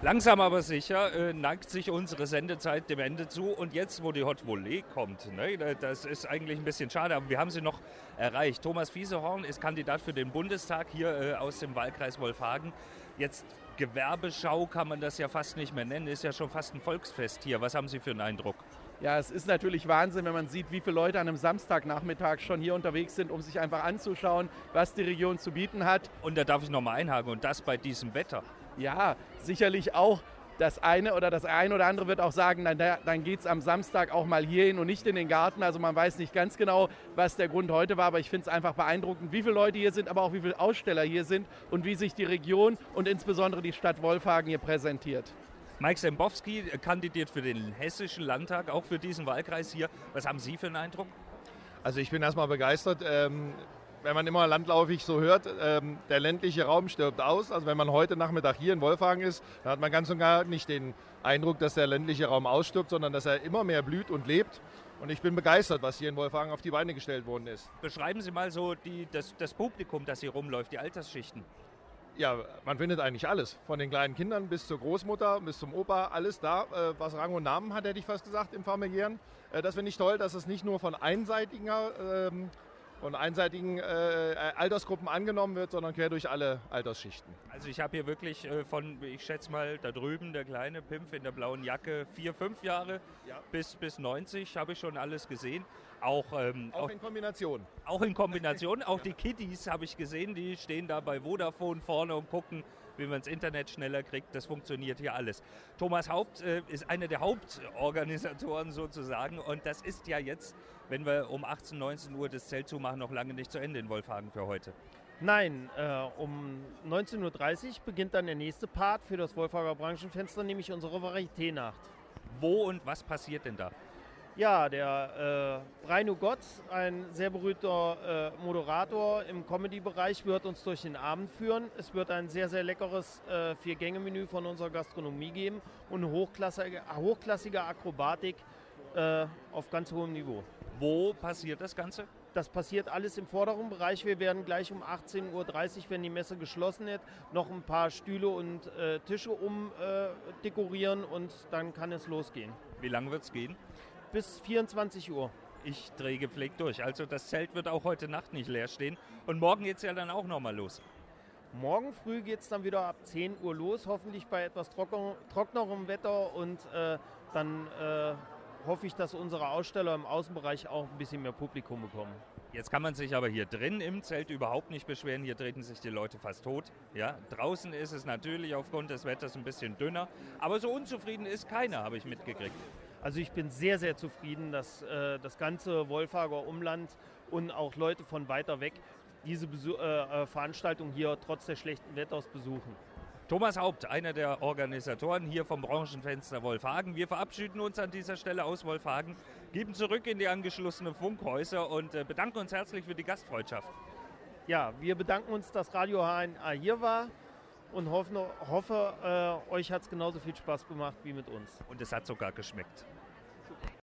Langsam aber sicher äh, neigt sich unsere Sendezeit dem Ende zu. Und jetzt, wo die Hot Volley kommt, ne, das ist eigentlich ein bisschen schade, aber wir haben sie noch erreicht. Thomas Fiesehorn ist Kandidat für den Bundestag hier äh, aus dem Wahlkreis Wolfhagen. Jetzt Gewerbeschau kann man das ja fast nicht mehr nennen, ist ja schon fast ein Volksfest hier. Was haben Sie für einen Eindruck? Ja, es ist natürlich Wahnsinn, wenn man sieht, wie viele Leute an einem Samstagnachmittag schon hier unterwegs sind, um sich einfach anzuschauen, was die Region zu bieten hat. Und da darf ich nochmal einhaken, und das bei diesem Wetter. Ja, sicherlich auch das eine oder das eine oder andere wird auch sagen, dann, dann geht es am Samstag auch mal hierhin und nicht in den Garten. Also man weiß nicht ganz genau, was der Grund heute war, aber ich finde es einfach beeindruckend, wie viele Leute hier sind, aber auch wie viele Aussteller hier sind und wie sich die Region und insbesondere die Stadt Wolfhagen hier präsentiert. Mike Sembowski kandidiert für den Hessischen Landtag, auch für diesen Wahlkreis hier. Was haben Sie für einen Eindruck? Also ich bin erstmal begeistert. Ähm, wenn man immer landläufig so hört, ähm, der ländliche Raum stirbt aus. Also wenn man heute Nachmittag hier in Wolfhagen ist, dann hat man ganz und gar nicht den Eindruck, dass der ländliche Raum ausstirbt, sondern dass er immer mehr blüht und lebt. Und ich bin begeistert, was hier in Wolfhagen auf die Beine gestellt worden ist. Beschreiben Sie mal so die, das, das Publikum, das hier rumläuft, die Altersschichten. Ja, man findet eigentlich alles. Von den kleinen Kindern bis zur Großmutter, bis zum Opa, alles da, äh, was Rang und Namen hat, hätte ich fast gesagt, im familiären. Äh, das finde ich toll, dass es nicht nur von einseitiger ähm, von einseitigen äh, Altersgruppen angenommen wird, sondern quer durch alle Altersschichten. Also ich habe hier wirklich äh, von, ich schätze mal, da drüben der kleine Pimpf in der blauen Jacke, vier, fünf Jahre ja. bis, bis 90 habe ich schon alles gesehen. Auch, ähm, auch, auch, in Kombination. Auch in Kombination. auch die Kiddies habe ich gesehen, die stehen da bei Vodafone vorne und gucken, wie man das Internet schneller kriegt. Das funktioniert hier alles. Thomas Haupt äh, ist einer der Hauptorganisatoren sozusagen und das ist ja jetzt, wenn wir um 18, 19 Uhr das Zelt zumachen, noch lange nicht zu Ende in Wolfhagen für heute. Nein, äh, um 19.30 Uhr beginnt dann der nächste Part für das Wolfhager Branchenfenster, nämlich unsere Varieté-Nacht. Wo und was passiert denn da? Ja, der äh, Breino Gott, ein sehr berühmter äh, Moderator im Comedy-Bereich, wird uns durch den Abend führen. Es wird ein sehr, sehr leckeres äh, Vier-Gänge-Menü von unserer Gastronomie geben und hochklassige, hochklassige Akrobatik äh, auf ganz hohem Niveau. Wo passiert das Ganze? Das passiert alles im vorderen Bereich. Wir werden gleich um 18.30 Uhr, wenn die Messe geschlossen ist, noch ein paar Stühle und äh, Tische umdekorieren und dann kann es losgehen. Wie lange wird es gehen? Bis 24 Uhr. Ich drehe gepflegt durch. Also das Zelt wird auch heute Nacht nicht leer stehen. Und morgen geht es ja dann auch nochmal los. Morgen früh geht es dann wieder ab 10 Uhr los, hoffentlich bei etwas trocken, trockenerem Wetter. Und äh, dann äh, hoffe ich, dass unsere Aussteller im Außenbereich auch ein bisschen mehr Publikum bekommen. Jetzt kann man sich aber hier drin im Zelt überhaupt nicht beschweren. Hier treten sich die Leute fast tot. Ja, draußen ist es natürlich aufgrund des Wetters ein bisschen dünner. Aber so unzufrieden ist keiner, habe ich mitgekriegt. Also ich bin sehr, sehr zufrieden, dass äh, das ganze Wolfhager Umland und auch Leute von weiter weg diese Besu äh, äh, Veranstaltung hier trotz des schlechten Wetters besuchen. Thomas Haupt, einer der Organisatoren hier vom Branchenfenster Wolfhagen. Wir verabschieden uns an dieser Stelle aus Wolfhagen, geben zurück in die angeschlossenen Funkhäuser und äh, bedanken uns herzlich für die Gastfreundschaft. Ja, wir bedanken uns, dass Radio HNA hier war und hoffen, hoffe, äh, euch hat es genauso viel Spaß gemacht wie mit uns. Und es hat sogar geschmeckt.